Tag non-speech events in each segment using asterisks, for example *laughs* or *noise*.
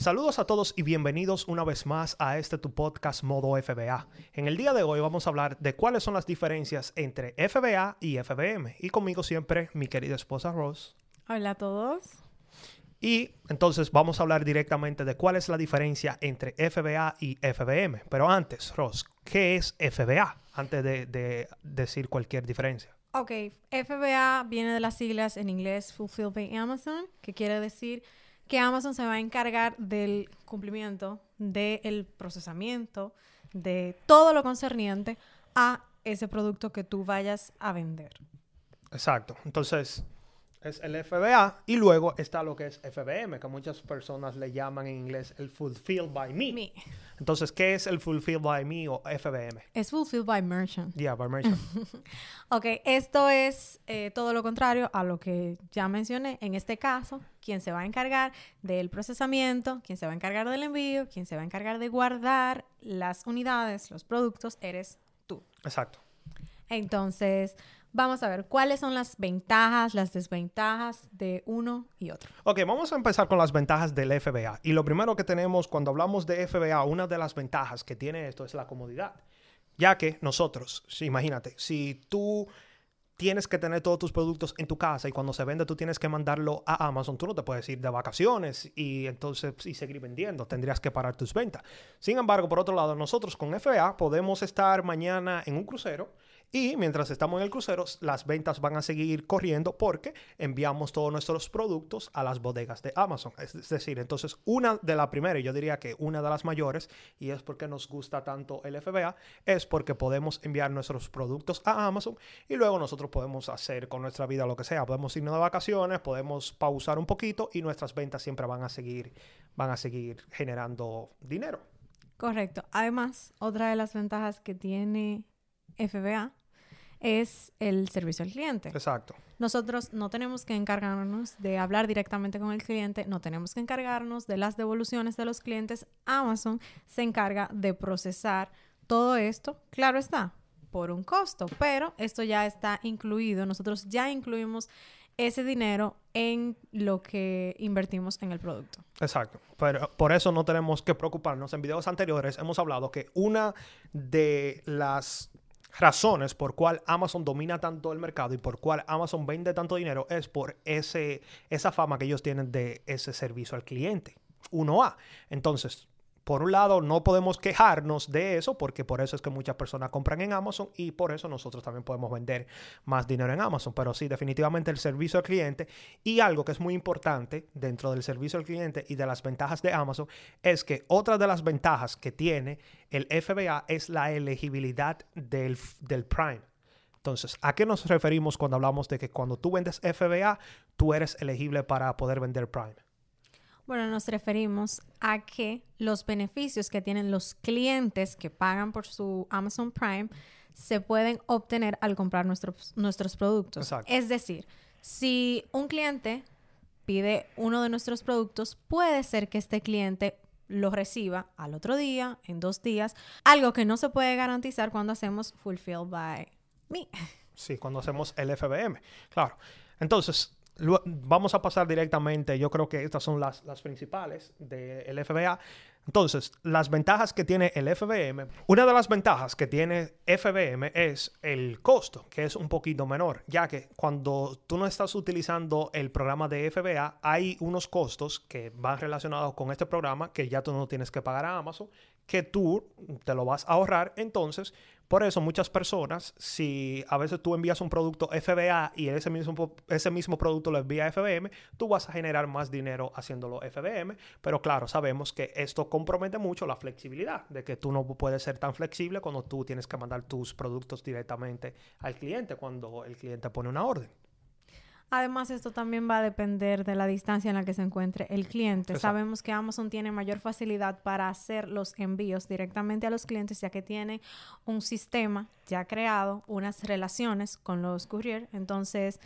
Saludos a todos y bienvenidos una vez más a este tu podcast Modo FBA. En el día de hoy vamos a hablar de cuáles son las diferencias entre FBA y FBM. Y conmigo siempre mi querida esposa Rose. Hola a todos. Y entonces vamos a hablar directamente de cuál es la diferencia entre FBA y FBM. Pero antes, Rose, ¿qué es FBA? Antes de, de decir cualquier diferencia. Ok, FBA viene de las siglas en inglés Fulfilled by Amazon, que quiere decir que Amazon se va a encargar del cumplimiento, del procesamiento, de todo lo concerniente a ese producto que tú vayas a vender. Exacto. Entonces, es el FBA y luego está lo que es FBM, que muchas personas le llaman en inglés el Fulfilled by Me. Entonces, ¿qué es el Fulfilled by Me o FBM? Es Fulfilled by Merchant. Yeah, by Merchant. *laughs* ok, esto es eh, todo lo contrario a lo que ya mencioné. En este caso, quien se va a encargar del procesamiento, quien se va a encargar del envío, quien se va a encargar de guardar las unidades, los productos, eres tú. Exacto. Entonces, Vamos a ver cuáles son las ventajas, las desventajas de uno y otro. Ok, vamos a empezar con las ventajas del FBA. Y lo primero que tenemos cuando hablamos de FBA, una de las ventajas que tiene esto es la comodidad. Ya que nosotros, imagínate, si tú tienes que tener todos tus productos en tu casa y cuando se vende tú tienes que mandarlo a Amazon, tú no te puedes ir de vacaciones y entonces y seguir vendiendo, tendrías que parar tus ventas. Sin embargo, por otro lado, nosotros con FBA podemos estar mañana en un crucero y mientras estamos en el crucero, las ventas van a seguir corriendo porque enviamos todos nuestros productos a las bodegas de Amazon. Es decir, entonces una de las primeras, yo diría que una de las mayores, y es porque nos gusta tanto el FBA, es porque podemos enviar nuestros productos a Amazon y luego nosotros podemos hacer con nuestra vida lo que sea. Podemos irnos de vacaciones, podemos pausar un poquito y nuestras ventas siempre van a seguir, van a seguir generando dinero. Correcto. Además, otra de las ventajas que tiene FBA es el servicio al cliente. Exacto. Nosotros no tenemos que encargarnos de hablar directamente con el cliente, no tenemos que encargarnos de las devoluciones de los clientes. Amazon se encarga de procesar todo esto, claro está, por un costo, pero esto ya está incluido. Nosotros ya incluimos ese dinero en lo que invertimos en el producto. Exacto. Pero por eso no tenemos que preocuparnos. En videos anteriores hemos hablado que una de las razones por cual Amazon domina tanto el mercado y por cual Amazon vende tanto dinero es por ese, esa fama que ellos tienen de ese servicio al cliente. 1A. Entonces, por un lado, no podemos quejarnos de eso porque por eso es que muchas personas compran en Amazon y por eso nosotros también podemos vender más dinero en Amazon. Pero sí, definitivamente el servicio al cliente y algo que es muy importante dentro del servicio al cliente y de las ventajas de Amazon es que otra de las ventajas que tiene el FBA es la elegibilidad del, del Prime. Entonces, ¿a qué nos referimos cuando hablamos de que cuando tú vendes FBA, tú eres elegible para poder vender Prime? Bueno, nos referimos a que los beneficios que tienen los clientes que pagan por su Amazon Prime se pueden obtener al comprar nuestros, nuestros productos. Es decir, si un cliente pide uno de nuestros productos, puede ser que este cliente lo reciba al otro día, en dos días, algo que no se puede garantizar cuando hacemos Fulfilled by Me. Sí, cuando hacemos el FBM. Claro. Entonces, vamos a pasar directamente, yo creo que estas son las, las principales del FBA. Entonces, las ventajas que tiene el FBM, una de las ventajas que tiene FBM es el costo, que es un poquito menor, ya que cuando tú no estás utilizando el programa de FBA, hay unos costos que van relacionados con este programa que ya tú no tienes que pagar a Amazon, que tú te lo vas a ahorrar. Entonces, por eso muchas personas, si a veces tú envías un producto FBA y ese mismo, ese mismo producto lo envía FBM, tú vas a generar más dinero haciéndolo FBM. Pero claro, sabemos que esto compromete mucho la flexibilidad, de que tú no puedes ser tan flexible cuando tú tienes que mandar tus productos directamente al cliente cuando el cliente pone una orden. Además, esto también va a depender de la distancia en la que se encuentre el cliente. Sabemos que Amazon tiene mayor facilidad para hacer los envíos directamente a los clientes, ya que tiene un sistema ya creado, unas relaciones con los courier. Entonces,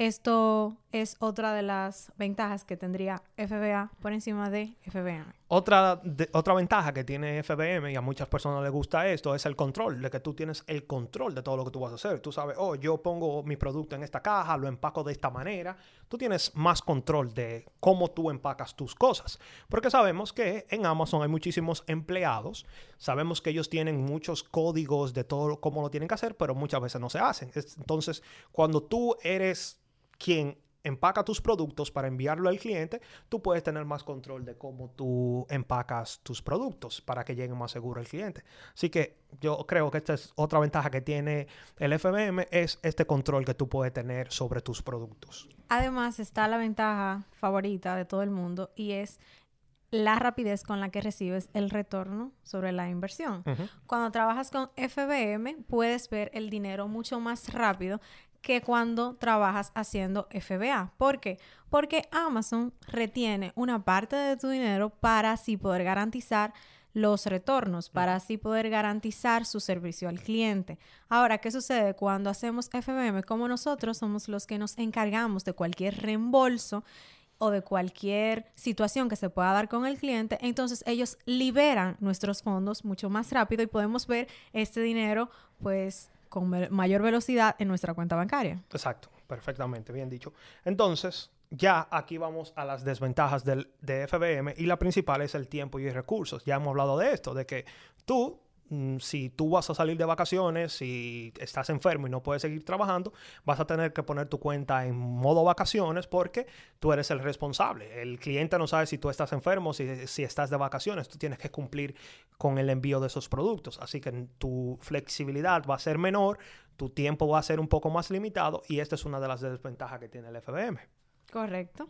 esto es otra de las ventajas que tendría FBA por encima de FBM. Otra, otra ventaja que tiene FBM y a muchas personas les gusta esto es el control, de que tú tienes el control de todo lo que tú vas a hacer. Tú sabes, oh, yo pongo mi producto en esta caja, lo empaco de esta manera. Tú tienes más control de cómo tú empacas tus cosas. Porque sabemos que en Amazon hay muchísimos empleados, sabemos que ellos tienen muchos códigos de todo cómo lo tienen que hacer, pero muchas veces no se hacen. Entonces, cuando tú eres quien empaca tus productos para enviarlo al cliente, tú puedes tener más control de cómo tú empacas tus productos para que lleguen más seguro al cliente. Así que yo creo que esta es otra ventaja que tiene el FBM, es este control que tú puedes tener sobre tus productos. Además está la ventaja favorita de todo el mundo y es la rapidez con la que recibes el retorno sobre la inversión. Cuando trabajas con FBM, puedes ver el dinero mucho más rápido que cuando trabajas haciendo FBA. ¿Por qué? Porque Amazon retiene una parte de tu dinero para así poder garantizar los retornos, para así poder garantizar su servicio al cliente. Ahora, ¿qué sucede cuando hacemos FBM? Como nosotros somos los que nos encargamos de cualquier reembolso o de cualquier situación que se pueda dar con el cliente, entonces ellos liberan nuestros fondos mucho más rápido y podemos ver este dinero pues con mayor velocidad en nuestra cuenta bancaria. Exacto, perfectamente, bien dicho. Entonces, ya aquí vamos a las desventajas del, de FBM y la principal es el tiempo y recursos. Ya hemos hablado de esto, de que tú si tú vas a salir de vacaciones, si estás enfermo y no puedes seguir trabajando, vas a tener que poner tu cuenta en modo vacaciones porque tú eres el responsable. El cliente no sabe si tú estás enfermo, si, si estás de vacaciones, tú tienes que cumplir con el envío de esos productos. Así que tu flexibilidad va a ser menor, tu tiempo va a ser un poco más limitado y esta es una de las desventajas que tiene el FBM. Correcto.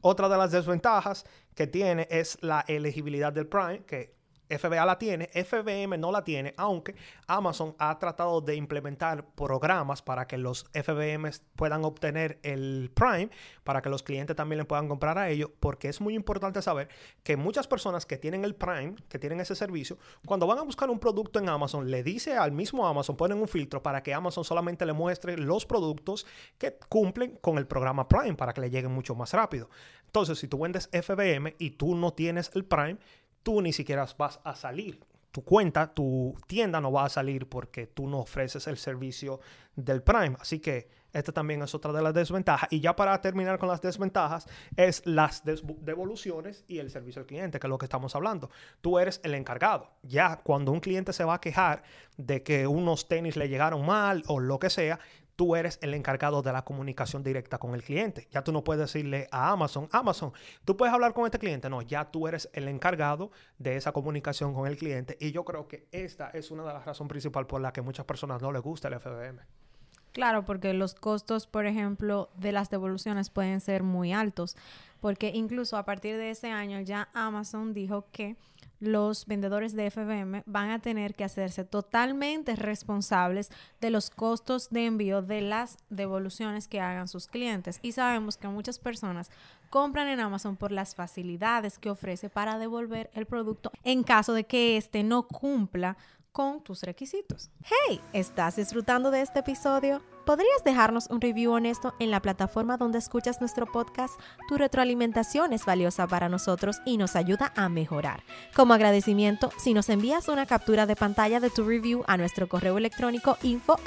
Otra de las desventajas que tiene es la elegibilidad del Prime, que FBA la tiene, FBM no la tiene, aunque Amazon ha tratado de implementar programas para que los FBM puedan obtener el Prime, para que los clientes también le puedan comprar a ellos, porque es muy importante saber que muchas personas que tienen el Prime, que tienen ese servicio, cuando van a buscar un producto en Amazon, le dice al mismo Amazon, ponen un filtro para que Amazon solamente le muestre los productos que cumplen con el programa Prime, para que le lleguen mucho más rápido. Entonces, si tú vendes FBM y tú no tienes el Prime, tú ni siquiera vas a salir. Tu cuenta, tu tienda no va a salir porque tú no ofreces el servicio del Prime. Así que esta también es otra de las desventajas. Y ya para terminar con las desventajas, es las devoluciones y el servicio al cliente, que es lo que estamos hablando. Tú eres el encargado. Ya cuando un cliente se va a quejar de que unos tenis le llegaron mal o lo que sea, tú eres el encargado de la comunicación directa con el cliente. Ya tú no puedes decirle a Amazon, Amazon, tú puedes hablar con este cliente. No, ya tú eres el encargado de esa comunicación con el cliente. Y yo creo que esta es una de las razones principales por las que muchas personas no les gusta el FBM. Claro, porque los costos, por ejemplo, de las devoluciones pueden ser muy altos, porque incluso a partir de ese año ya Amazon dijo que los vendedores de FBM van a tener que hacerse totalmente responsables de los costos de envío de las devoluciones que hagan sus clientes. Y sabemos que muchas personas compran en Amazon por las facilidades que ofrece para devolver el producto en caso de que éste no cumpla con tus requisitos. Hey, ¿estás disfrutando de este episodio? ¿Podrías dejarnos un review honesto en la plataforma donde escuchas nuestro podcast? Tu retroalimentación es valiosa para nosotros y nos ayuda a mejorar. Como agradecimiento, si nos envías una captura de pantalla de tu review a nuestro correo electrónico info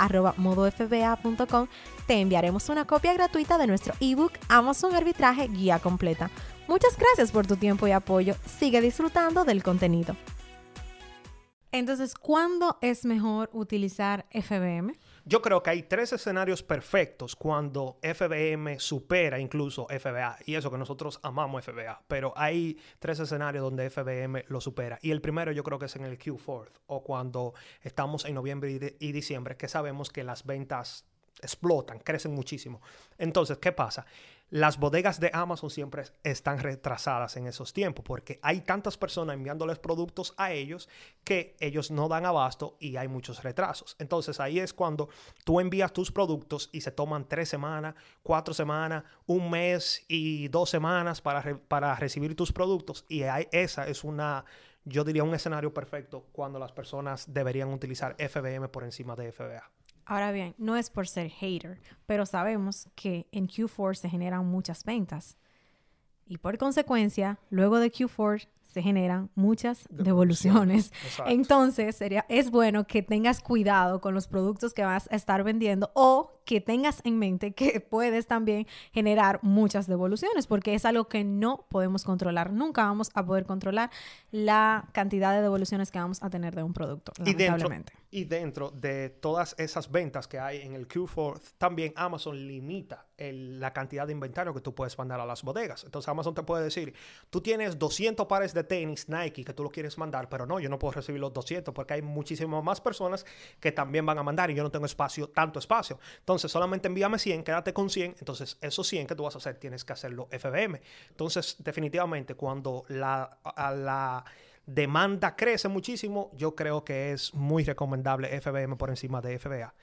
te enviaremos una copia gratuita de nuestro ebook Amazon Arbitraje Guía Completa. Muchas gracias por tu tiempo y apoyo. Sigue disfrutando del contenido. Entonces, ¿cuándo es mejor utilizar FBM? Yo creo que hay tres escenarios perfectos cuando FBM supera incluso FBA. Y eso que nosotros amamos FBA. Pero hay tres escenarios donde FBM lo supera. Y el primero yo creo que es en el Q4 o cuando estamos en noviembre y diciembre, que sabemos que las ventas explotan, crecen muchísimo. Entonces, ¿qué pasa? Las bodegas de Amazon siempre están retrasadas en esos tiempos porque hay tantas personas enviándoles productos a ellos que ellos no dan abasto y hay muchos retrasos. Entonces ahí es cuando tú envías tus productos y se toman tres semanas, cuatro semanas, un mes y dos semanas para, para recibir tus productos y esa es una, yo diría, un escenario perfecto cuando las personas deberían utilizar FBM por encima de FBA. Ahora bien, no es por ser hater, pero sabemos que en Q4 se generan muchas ventas. Y por consecuencia, luego de Q4 se generan muchas devoluciones. Entonces, sería, es bueno que tengas cuidado con los productos que vas a estar vendiendo o que tengas en mente que *laughs* puedes también generar muchas devoluciones, porque es algo que no podemos controlar. Nunca vamos a poder controlar la cantidad de devoluciones que vamos a tener de un producto, lamentablemente. Y dentro, de todas esas ventas que hay en el Q4, también Amazon limita la cantidad de inventario que tú puedes mandar a las bodegas. Entonces Amazon te puede decir, tú tienes 200 pares de tenis Nike que tú lo quieres mandar, pero no, yo no puedo recibir los 200 porque hay muchísimas más personas que también van a mandar y yo no tengo espacio, tanto espacio. Entonces solamente envíame 100, quédate con 100. Entonces esos 100 que tú vas a hacer tienes que hacerlo FBM. Entonces definitivamente cuando la, la demanda crece muchísimo, yo creo que es muy recomendable FBM por encima de FBA.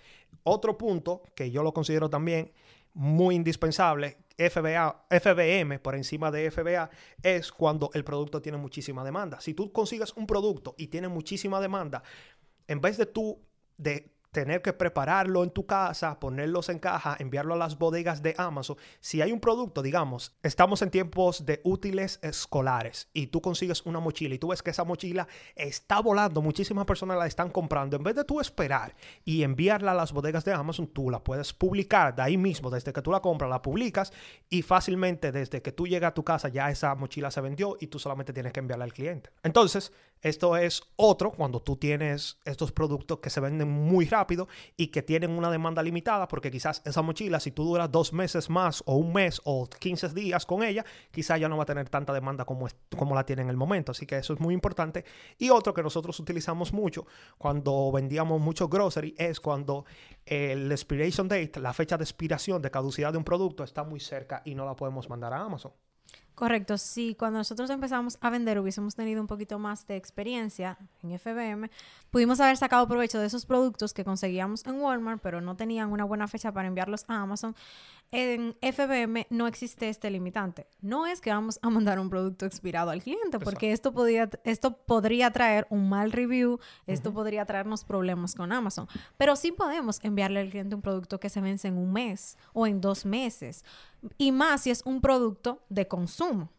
Otro punto que yo lo considero también muy indispensable, FBA, FBM por encima de FBA, es cuando el producto tiene muchísima demanda. Si tú consigues un producto y tiene muchísima demanda, en vez de tú de tener que prepararlo en tu casa, ponerlos en caja, enviarlo a las bodegas de Amazon. Si hay un producto, digamos, estamos en tiempos de útiles escolares y tú consigues una mochila y tú ves que esa mochila está volando, muchísimas personas la están comprando. En vez de tú esperar y enviarla a las bodegas de Amazon, tú la puedes publicar de ahí mismo, desde que tú la compras, la publicas y fácilmente desde que tú llegas a tu casa ya esa mochila se vendió y tú solamente tienes que enviarla al cliente. Entonces, esto es otro cuando tú tienes estos productos que se venden muy rápido y que tienen una demanda limitada, porque quizás esa mochila, si tú duras dos meses más o un mes o 15 días con ella, quizás ya no va a tener tanta demanda como, como la tiene en el momento. Así que eso es muy importante. Y otro que nosotros utilizamos mucho cuando vendíamos mucho grocery es cuando el expiration date, la fecha de expiración de caducidad de un producto está muy cerca y no la podemos mandar a Amazon. Correcto, si cuando nosotros empezamos a vender hubiésemos tenido un poquito más de experiencia en FBM, pudimos haber sacado provecho de esos productos que conseguíamos en Walmart, pero no tenían una buena fecha para enviarlos a Amazon. En FBM no existe este limitante. No es que vamos a mandar un producto expirado al cliente, porque esto, podría, esto podría traer un mal review, esto podría traernos problemas con Amazon, pero sí podemos enviarle al cliente un producto que se vence en un mes o en dos meses y más si es un producto de consumo.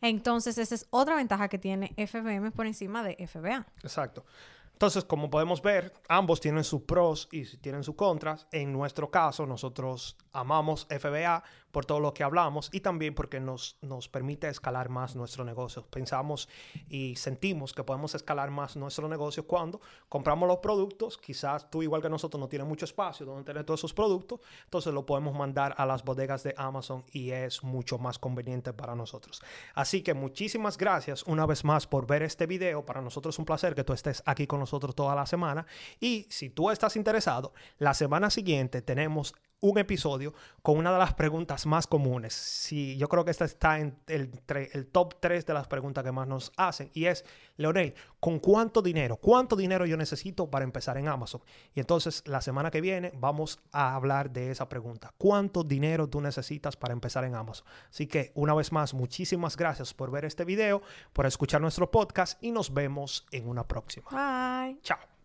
Entonces, esa es otra ventaja que tiene FBM por encima de FBA. Exacto. Entonces, como podemos ver, ambos tienen sus pros y tienen sus contras. En nuestro caso, nosotros amamos FBA por todo lo que hablamos y también porque nos, nos permite escalar más nuestro negocio. Pensamos y sentimos que podemos escalar más nuestro negocio cuando compramos los productos. Quizás tú, igual que nosotros, no tienes mucho espacio donde tener todos esos productos. Entonces lo podemos mandar a las bodegas de Amazon y es mucho más conveniente para nosotros. Así que muchísimas gracias una vez más por ver este video. Para nosotros es un placer que tú estés aquí con nosotros toda la semana. Y si tú estás interesado, la semana siguiente tenemos un episodio con una de las preguntas más comunes. Sí, yo creo que esta está en el, el, top 3 de las preguntas que más nos hacen. Y es, Leonel, ¿con cuánto dinero? ¿Cuánto dinero yo necesito para empezar en Amazon? Y entonces la semana que viene vamos a hablar de esa pregunta. ¿Cuánto dinero tú necesitas para empezar en Amazon? Así que una vez más, muchísimas gracias por ver este video, por escuchar nuestro podcast y nos vemos en una próxima. Bye. Chao.